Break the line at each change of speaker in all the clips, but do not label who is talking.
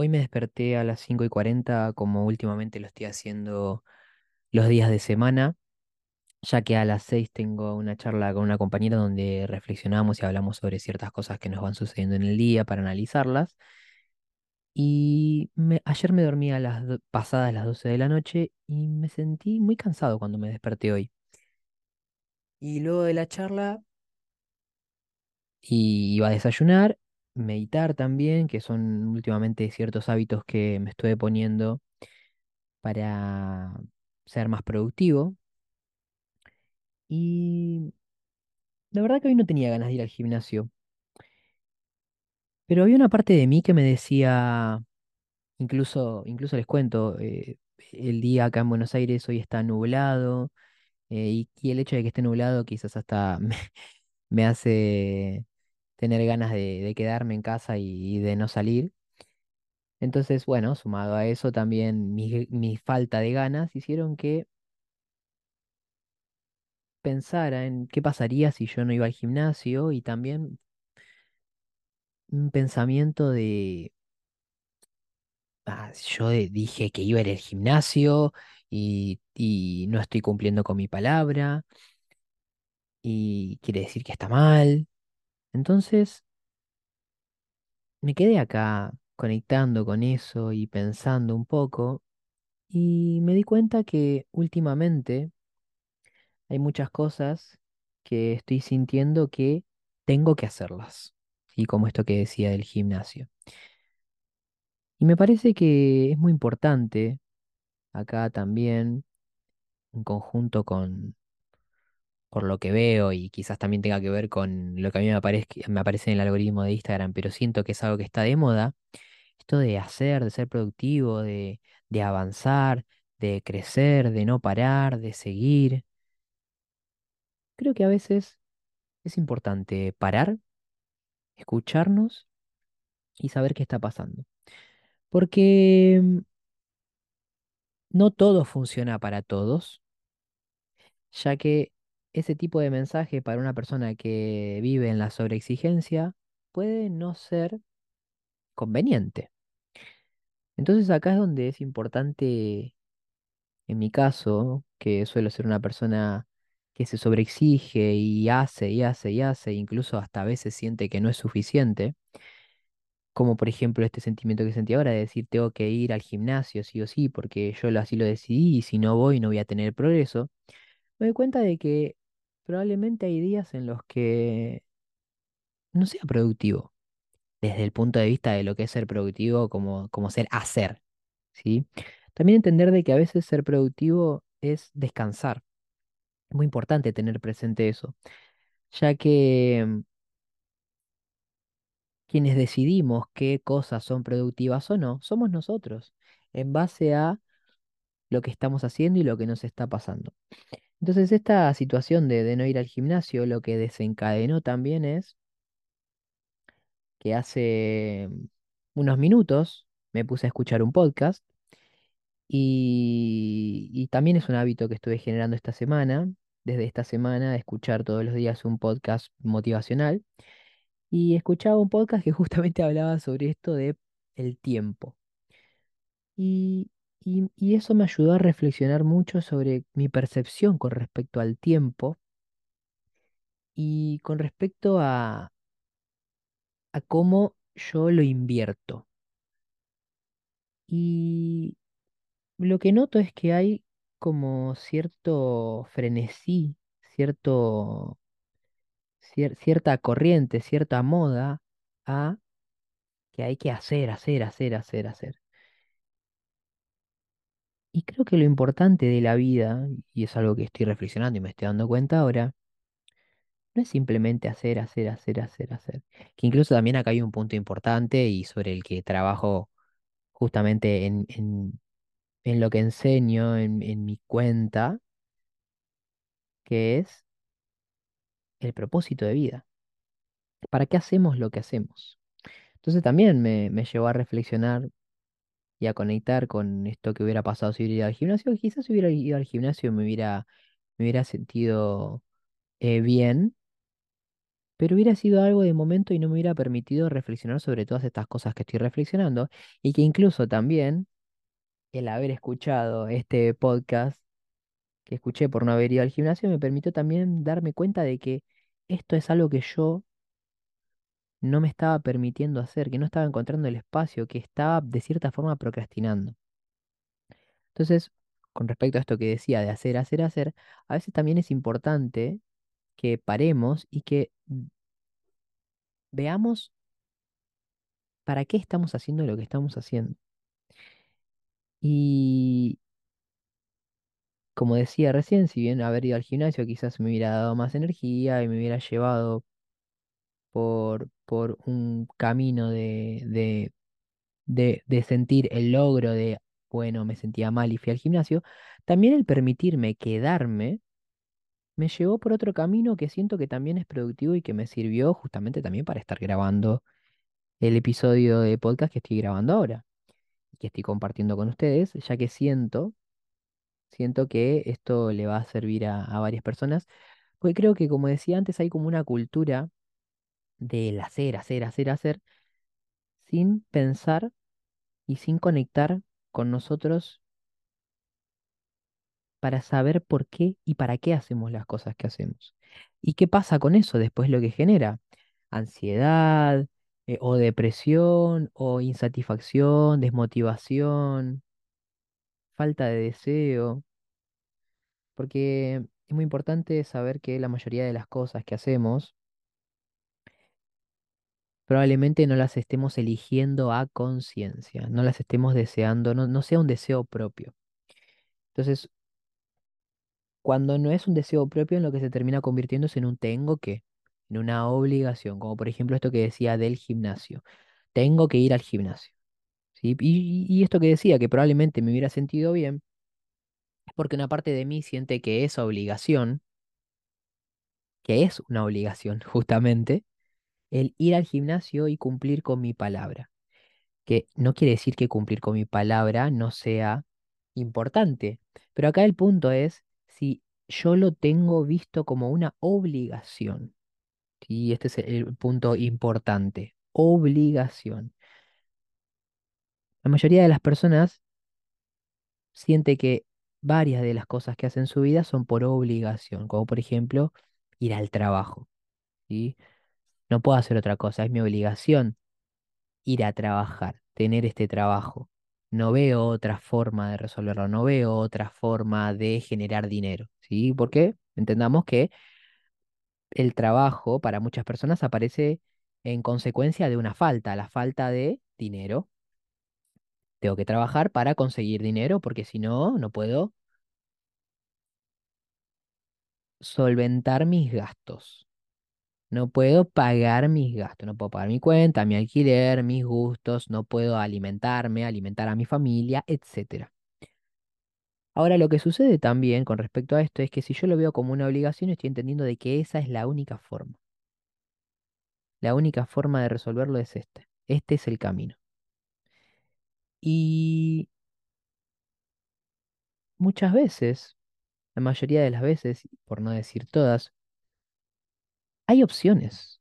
Hoy me desperté a las 5 y 40 como últimamente lo estoy haciendo los días de semana, ya que a las 6 tengo una charla con una compañera donde reflexionamos y hablamos sobre ciertas cosas que nos van sucediendo en el día para analizarlas. Y ayer me dormí a las pasadas las 12 de la noche y me sentí muy cansado cuando me desperté hoy. Y luego de la charla y iba a desayunar, meditar también, que son últimamente ciertos hábitos que me estuve poniendo para ser más productivo. Y la verdad que hoy no tenía ganas de ir al gimnasio, pero había una parte de mí que me decía, incluso, incluso les cuento, eh, el día acá en Buenos Aires hoy está nublado, eh, y, el hecho de que esté nublado quizás hasta me hace tener ganas de, quedarme en casa y, de no salir. Entonces, bueno, sumado a eso también mi, falta de ganas hicieron que pensara en qué pasaría si yo no iba al gimnasio y también un pensamiento de, ah, yo dije que iba a ir al gimnasio y no estoy cumpliendo con mi palabra y quiere decir que está mal. Entonces me quedé acá conectando con eso y pensando un poco y me di cuenta que últimamente hay muchas cosas que estoy sintiendo que tengo que hacerlas. Y como esto que decía del gimnasio. Y me parece que es muy importante acá también, en conjunto con, por lo que veo y quizás también tenga que ver con lo que a mí me me aparece en el algoritmo de Instagram, pero siento que es algo que está de moda, esto de hacer, de ser productivo, de, de avanzar, de crecer, de no parar, de seguir. Creo que a veces es importante parar, escucharnos y saber qué está pasando. Porque mm, no todo funciona para todos ya que ese tipo de mensaje para una persona que vive en la sobreexigencia puede no ser conveniente. Entonces acá es donde es importante, en mi caso, que suelo ser una persona que se sobreexige y hace y hace y hace, incluso hasta a veces siente que no es suficiente, como por ejemplo este sentimiento que sentí ahora de decir tengo que ir al gimnasio sí o sí porque yo así lo decidí y si no voy no voy a tener progreso. Me doy cuenta de que probablemente hay días en los que no sea productivo, desde el punto de vista de lo que es ser productivo como, como ser hacer, ¿sí? También entender de que a veces ser productivo es descansar. Es muy importante tener presente eso, ya que mm, quienes decidimos qué cosas son productivas o no, somos nosotros, en base a lo que estamos haciendo y lo que nos está pasando. Entonces, esta situación de, no ir al gimnasio, lo que desencadenó también es que hace unos minutos me puse a escuchar un podcast y, también es un hábito que estuve generando esta semana, desde esta semana, escuchar todos los días un podcast motivacional y escuchaba un podcast que justamente hablaba sobre esto de el tiempo. Y, y, y eso me ayudó a reflexionar mucho sobre mi percepción con respecto al tiempo y con respecto a, a cómo yo lo invierto. Y Lo que noto es que hay como cierto frenesí, cierto, cier- cierta corriente, cierta moda a que hay que hacer, hacer, hacer, hacer, hacer. Y creo que lo importante de la vida, y es algo que estoy reflexionando y me estoy dando cuenta ahora, no es simplemente hacer, hacer, hacer, hacer, hacer. Que incluso también acá hay un punto importante y sobre el que trabajo justamente en, en, lo que enseño, en, en mi cuenta, que es el propósito de vida. ¿Para qué hacemos lo que hacemos? Entonces también me, me llevó a reflexionar y a conectar con esto que hubiera pasado si hubiera ido al gimnasio. Quizás si hubiera ido al gimnasio me hubiera, me hubiera sentido eh, bien, pero hubiera sido algo de momento y no me hubiera permitido reflexionar sobre todas estas cosas que estoy reflexionando y que incluso también el haber escuchado este podcast que escuché por no haber ido al gimnasio me permitió también darme cuenta de que esto es algo que yo no me estaba permitiendo hacer, que no estaba encontrando el espacio, que estaba de cierta forma procrastinando. Entonces, con respecto a esto que decía de hacer, hacer, hacer, a veces también es importante que paremos y que veamos para qué estamos haciendo lo que estamos haciendo. Y como decía recién, si bien haber ido al gimnasio quizás me hubiera dado más energía y me hubiera llevado por, por un camino de, de, de, sentir el logro de, bueno, me sentía mal y fui al gimnasio, también el permitirme quedarme me llevó por otro camino que siento que también es productivo y que me sirvió justamente también para estar grabando el episodio de podcast que estoy grabando ahora y que estoy compartiendo con ustedes, ya que siento, siento que esto le va a servir a, a varias personas, porque creo que como decía antes hay como una cultura del hacer, hacer, hacer, hacer, sin pensar y sin conectar con nosotros para saber por qué y para qué hacemos las cosas que hacemos. ¿Y qué pasa con eso después lo que genera? Ansiedad, eh, o depresión, o insatisfacción, desmotivación, falta de deseo, porque es muy importante saber que la mayoría de las cosas que hacemos probablemente no las estemos eligiendo a conciencia, no las estemos deseando, no, no sea un deseo propio. Entonces, cuando no es un deseo propio, en lo que se termina convirtiéndose en un tengo que, en una obligación, como por ejemplo esto que decía del gimnasio. Tengo que ir al gimnasio. ¿sí? Y, y esto que decía, que probablemente me hubiera sentido bien, es porque una parte de mí siente que esa obligación, que es una obligación justamente, el ir al gimnasio y cumplir con mi palabra. Que no quiere decir que cumplir con mi palabra no sea importante, pero acá el punto es si yo lo tengo visto como una obligación. Y este es el punto importante, obligación. La mayoría de las personas siente que varias de las cosas que hacen en su vida son por obligación, como por ejemplo ir al trabajo. ¿sí? No puedo hacer otra cosa, es mi obligación ir a trabajar, tener este trabajo. No veo otra forma de resolverlo, no veo otra forma de generar dinero, ¿sí? Porque entendamos que el trabajo para muchas personas aparece en consecuencia de una falta, la falta de dinero. Tengo que trabajar para conseguir dinero porque si no, no puedo solventar mis gastos. No puedo pagar mis gastos, no puedo pagar mi cuenta, mi alquiler, mis gustos, no puedo alimentarme, alimentar a mi familia, etcétera. Ahora, lo que sucede también con respecto a esto es que si yo lo veo como una obligación, estoy entendiendo de que esa es la única forma. La única forma de resolverlo es esta. Este es el camino. Y muchas veces, la mayoría de las veces, por no decir todas, hay opciones.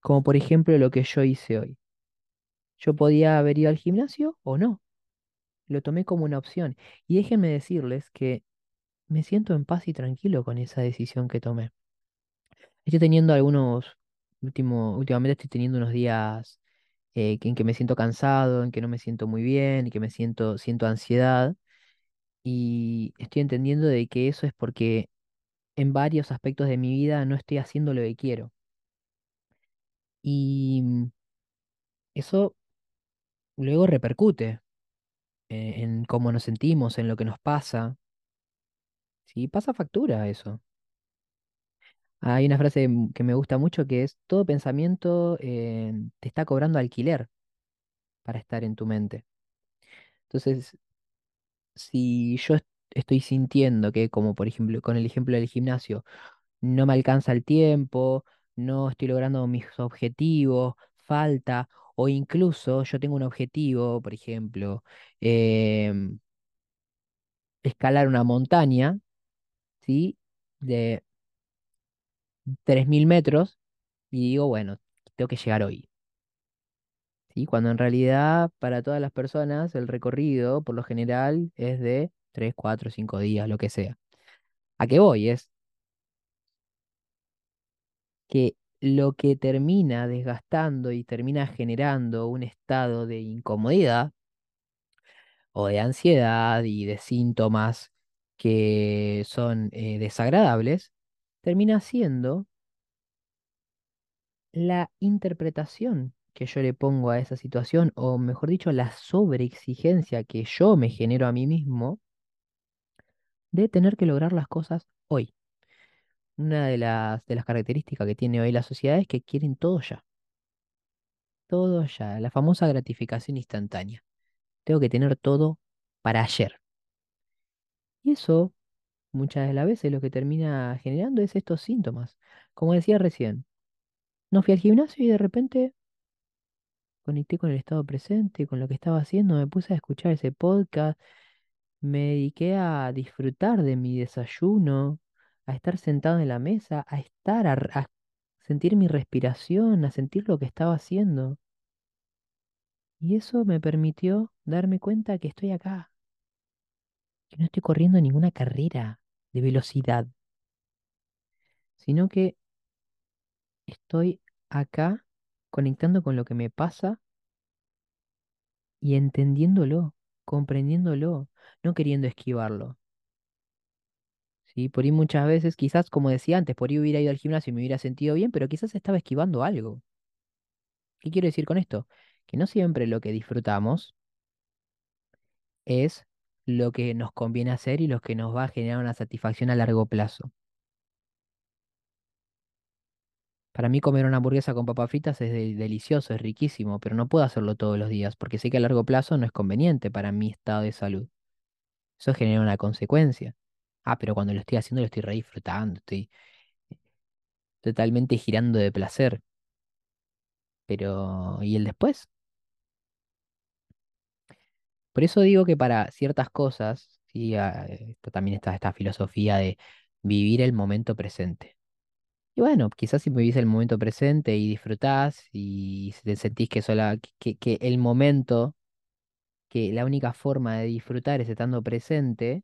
Como por ejemplo lo que yo hice hoy. Yo podía haber ido al gimnasio o no. Lo tomé como una opción. Y déjenme decirles que me siento en paz y tranquilo con esa decisión que tomé. Estoy teniendo algunos, último, últimamente estoy teniendo unos días eh, en que me siento cansado, en que no me siento muy bien, en que me siento, siento ansiedad. Y estoy entendiendo de que eso es porque en varios aspectos de mi vida no estoy haciendo lo que quiero. Y mm, eso luego repercute eh, en cómo nos sentimos, en lo que nos pasa. Sí, pasa factura eso. Hay una frase m- que me gusta mucho que es, todo pensamiento eh, te está cobrando alquiler para estar en tu mente. Entonces, si yo estoy sintiendo que, como por ejemplo con el ejemplo del gimnasio, no me alcanza el tiempo, no estoy logrando mis objetivos, falta, o incluso yo tengo un objetivo, por ejemplo, em, escalar una montaña, ¿sí? De 3.000 metros y digo, bueno, tengo que llegar hoy. ¿sí? Cuando en realidad para todas las personas el recorrido por lo general es de 3 4 5 días, lo que sea. ¿A qué voy? Es que lo que termina desgastando y termina generando un estado de incomodidad o de ansiedad y de síntomas que son eh, desagradables, termina siendo la interpretación que yo le pongo a esa situación, o mejor dicho, la sobreexigencia que yo me genero a mí mismo de tener que lograr las cosas hoy. Una de las, de las características que tiene hoy la sociedad es que quieren todo ya. Todo ya, la famosa gratificación instantánea. Tengo que tener todo para ayer. Y eso, muchas de las veces, lo que termina generando es estos síntomas. Como decía recién, no fui al gimnasio y de repente conecté con el estado presente, con lo que estaba haciendo, me puse a escuchar ese podcast, me dediqué a disfrutar de mi desayuno, a estar sentado en la mesa, a estar, a, sentir mi respiración, a sentir lo que estaba haciendo. Y eso me permitió darme cuenta que estoy acá, que no estoy corriendo ninguna carrera de velocidad, sino que estoy acá conectando con lo que me pasa y entendiéndolo, comprendiéndolo, no queriendo esquivarlo. Sí, por ahí muchas veces, quizás, como decía antes, por ahí hubiera ido al gimnasio y me hubiera sentido bien, pero quizás estaba esquivando algo. ¿Qué quiero decir con esto? Que no siempre lo que disfrutamos es lo que nos conviene hacer y lo que nos va a generar una satisfacción a largo plazo. Para mí comer una hamburguesa con papas fritas es de- delicioso, es riquísimo, pero no puedo hacerlo todos los días porque sé que a largo plazo no es conveniente para mi estado de salud. Eso genera una consecuencia. Ah, pero cuando lo estoy haciendo lo estoy re disfrutando, estoy totalmente girando de placer. Pero, ¿y el después? Por eso digo que para ciertas cosas, sí, ah, también está esta filosofía de vivir el momento presente. Y bueno, quizás si vivís el momento presente y disfrutás y te sentís que, sola, que, que el momento, que la única forma de disfrutar es estando presente,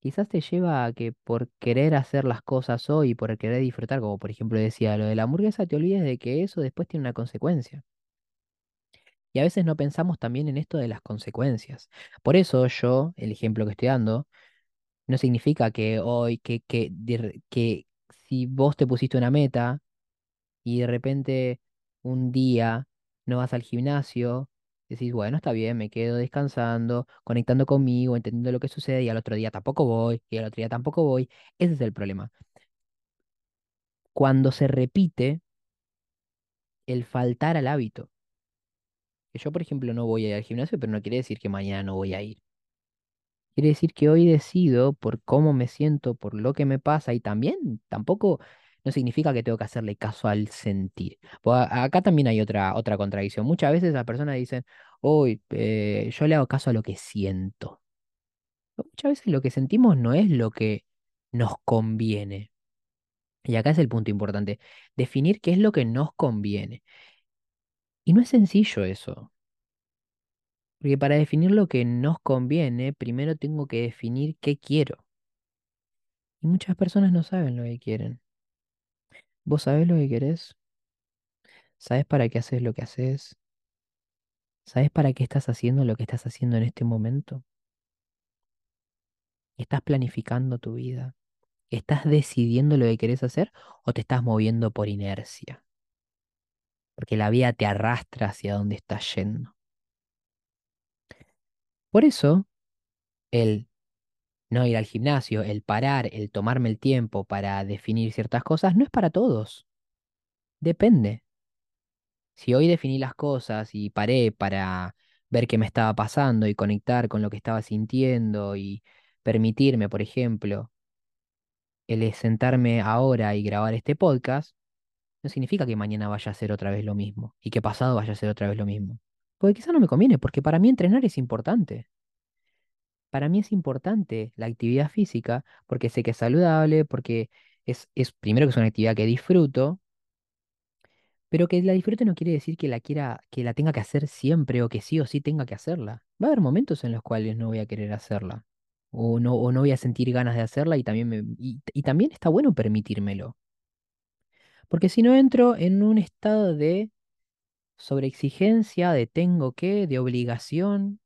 quizás te lleva a que por querer hacer las cosas hoy, por querer disfrutar, como por ejemplo decía lo de la hamburguesa, te olvides de que eso después tiene una consecuencia. Y a veces no pensamos también en esto de las consecuencias. Por eso yo, el ejemplo que estoy dando, no significa que hoy, que, que, que si vos te pusiste una meta y de repente un día no vas al gimnasio, decís, bueno, está bien, me quedo descansando, conectando conmigo, entendiendo lo que sucede y al otro día tampoco voy, y al otro día tampoco voy. Ese es el problema. Cuando se repite el faltar al hábito. Que yo, por ejemplo, no voy a ir al gimnasio, pero no quiere decir que mañana no voy a ir. Quiere decir que hoy decido por cómo me siento, por lo que me pasa y también tampoco no significa que tengo que hacerle caso al sentir. Pues acá también hay otra, otra contradicción. Muchas veces las personas dicen, hoy yo le hago caso a lo que siento. Muchas veces lo que sentimos no es lo que nos conviene. Y acá es el punto importante, definir qué es lo que nos conviene. Y no es sencillo eso, porque para definir lo que nos conviene, primero tengo que definir qué quiero. Y muchas personas no saben lo que quieren. ¿Vos sabés lo que querés? ¿Sabés para qué haces lo que haces? ¿Sabés para qué estás haciendo lo que estás haciendo en este momento? ¿Estás planificando tu vida? ¿Estás decidiendo lo que querés hacer o te estás moviendo por inercia? Porque la vida te arrastra hacia donde estás yendo. Por eso, el no ir al gimnasio, el parar, el tomarme el tiempo para definir ciertas cosas, no es para todos. Depende. Si hoy definí las cosas y paré para ver qué me estaba pasando y conectar con lo que estaba sintiendo y permitirme, por ejemplo, el sentarme ahora y grabar este podcast, no significa que mañana vaya a ser otra vez lo mismo y que pasado vaya a ser otra vez lo mismo. Porque quizá no me conviene, porque para mí entrenar es importante. Para mí es importante la actividad física porque sé que es saludable, porque es, es primero que es una actividad que disfruto Pero que la disfrute no quiere decir que la quiera, que la tenga que hacer siempre o que sí o sí tenga que hacerla. Va a haber momentos en los cuales no voy a querer hacerla. O no, o no voy a sentir ganas de hacerla y también me, y, y también está bueno permitírmelo. Porque si no entro en un estado de sobreexigencia, de tengo que, de obligación.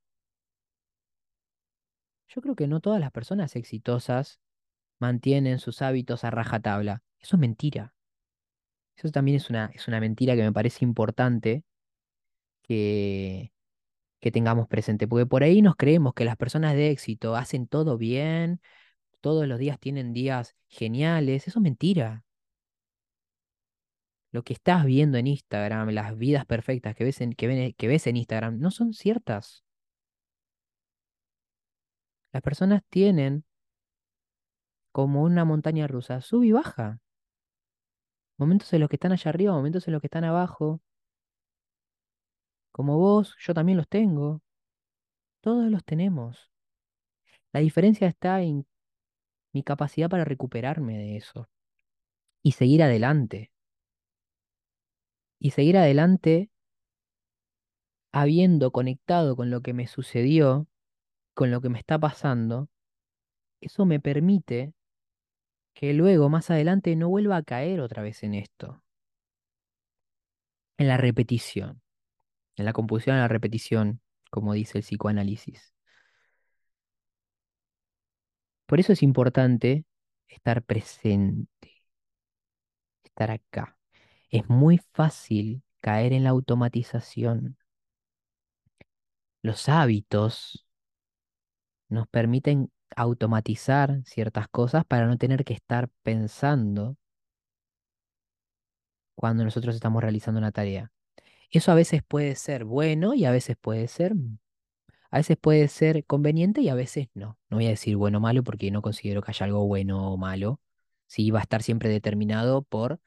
Yo creo que no todas las personas exitosas mantienen sus hábitos a rajatabla. Eso es mentira. Eso también es una, es una mentira que me parece importante que, que tengamos presente, porque por ahí nos creemos que las personas de éxito hacen todo bien, todos los días tienen días geniales. Eso es mentira. Lo que estás viendo en Instagram, las vidas perfectas que ves en, que ven- que ves en Instagram, no son ciertas. Las personas tienen como una montaña rusa, sube y baja. Momentos en los que están allá arriba, momentos en los que están abajo. Como vos, yo también los tengo. Todos los tenemos. La diferencia está en mi capacidad para recuperarme de eso y seguir adelante. Y seguir adelante habiendo conectado con lo que me sucedió, con lo que me está pasando. Eso me permite que luego, más adelante, no vuelva a caer otra vez en esto, en la repetición, en la compulsión a la repetición, como dice el psicoanálisis. Por eso es importante estar presente, estar acá. Es muy fácil caer en la automatización. Los hábitos nos permiten automatizar ciertas cosas para no tener que estar pensando cuando nosotros estamos realizando una tarea. Eso a veces puede ser bueno y a veces puede ser, a veces puede ser conveniente y a veces no. No voy a decir bueno o malo porque no considero que haya algo bueno o malo. Sí, va a estar siempre determinado por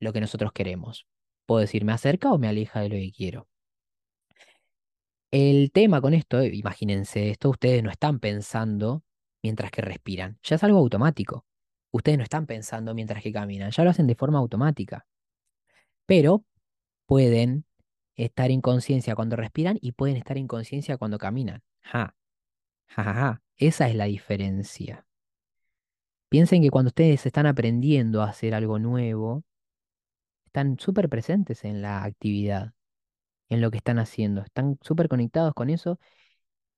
lo que nosotros queremos. Puedo decir, me acerca o me aleja de lo que quiero. El tema con esto, eh, imagínense esto, ustedes no están pensando mientras que respiran, ya es algo automático. Ustedes no están pensando mientras que caminan, ya lo hacen de forma automática. Pero pueden estar en conciencia cuando respiran y pueden estar en conciencia cuando caminan. Ja, ja, ja. Esa es la diferencia. Piensen que cuando ustedes están aprendiendo a hacer algo nuevo, están súper presentes en la actividad, en lo que están haciendo. Están súper conectados con eso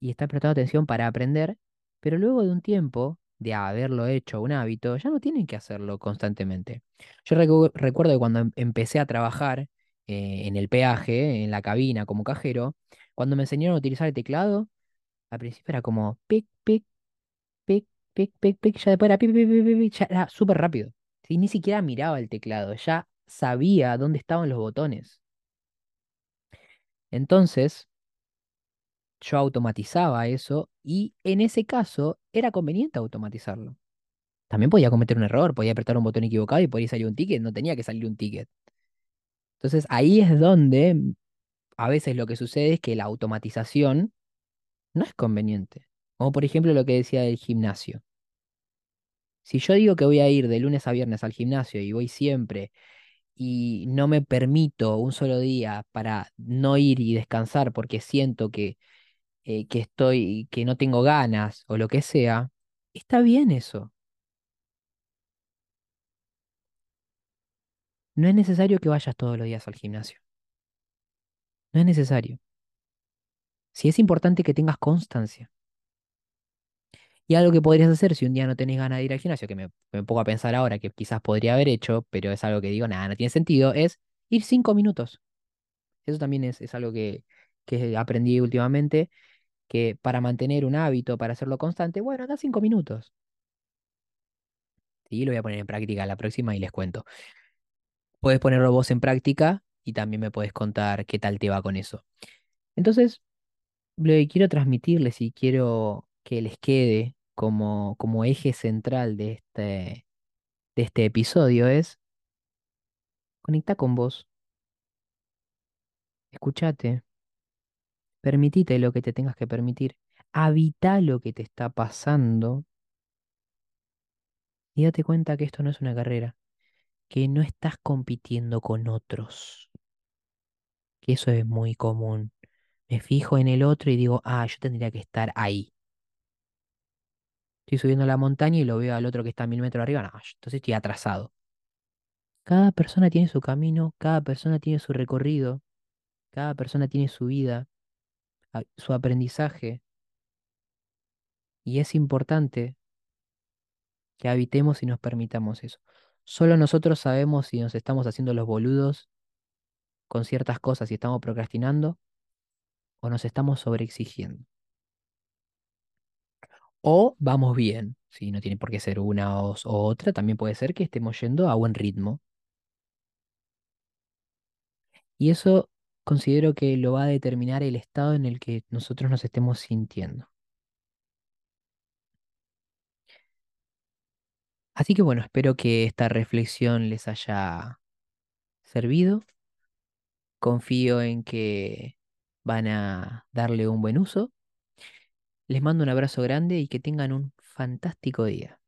y están prestando atención para aprender, pero luego de un tiempo de haberlo hecho un hábito, ya no tienen que hacerlo constantemente. Yo recu- recuerdo que cuando em- empecé a trabajar eh, en el peaje, en la cabina como cajero, cuando me enseñaron a utilizar el teclado, al principio era como pic, pic, pic, pic, pic, pic, ya después era pic, pic, pic, pic, ya era súper rápido. Ni siquiera miraba el teclado, ya sabía dónde estaban los botones. Entonces, yo automatizaba eso y en ese caso era conveniente automatizarlo. También podía cometer un error, podía apretar un botón equivocado y podía salir un ticket, no tenía que salir un ticket. Entonces ahí es donde a veces lo que sucede es que la automatización no es conveniente. Como por ejemplo lo que decía del gimnasio. Si yo digo que voy a ir de lunes a viernes al gimnasio y voy siempre y no me permito un solo día para no ir y descansar porque siento que, eh, que estoy, que no tengo ganas o lo que sea, está bien eso. No es necesario que vayas todos los días al gimnasio. No es necesario. Si es importante que tengas constancia. Y algo que podrías hacer si un día no tenés ganas de ir al gimnasio, que me, pongo a pensar ahora que quizás podría haber hecho, pero es algo que digo, nada, no tiene sentido, es ir cinco minutos. Eso también es, es algo que, que aprendí últimamente, que para mantener un hábito, para hacerlo constante, bueno, da cinco minutos. Sí, lo voy a poner en práctica la próxima y les cuento. Puedes ponerlo vos en práctica y también me puedes contar qué tal te va con eso. Entonces, quiero transmitirles y quiero que les quede como, como eje central de este, de este episodio es conecta con vos, escúchate, permitite lo que te tengas que permitir, habita lo que te está pasando. Y date cuenta que esto no es una carrera, que no estás compitiendo con otros, que eso es muy común. Me fijo en el otro y digo, ah, yo tendría que estar ahí. Estoy subiendo la montaña y lo veo al otro que está a mil metros arriba, no, entonces estoy atrasado. Cada persona tiene su camino, cada persona tiene su recorrido, cada persona tiene su vida, su aprendizaje, y es importante que habitemos y nos permitamos eso. Solo nosotros sabemos si nos estamos haciendo los boludos con ciertas cosas y estamos procrastinando o nos estamos sobreexigiendo. O vamos bien, si no tiene por qué ser una o, o otra, también puede ser que estemos yendo a buen ritmo. Y eso considero que lo va a determinar el estado en el que nosotros nos estemos sintiendo. Así que bueno, espero que esta reflexión les haya servido. Confío en que van a darle un buen uso. Les mando un abrazo grande y que tengan un fantástico día.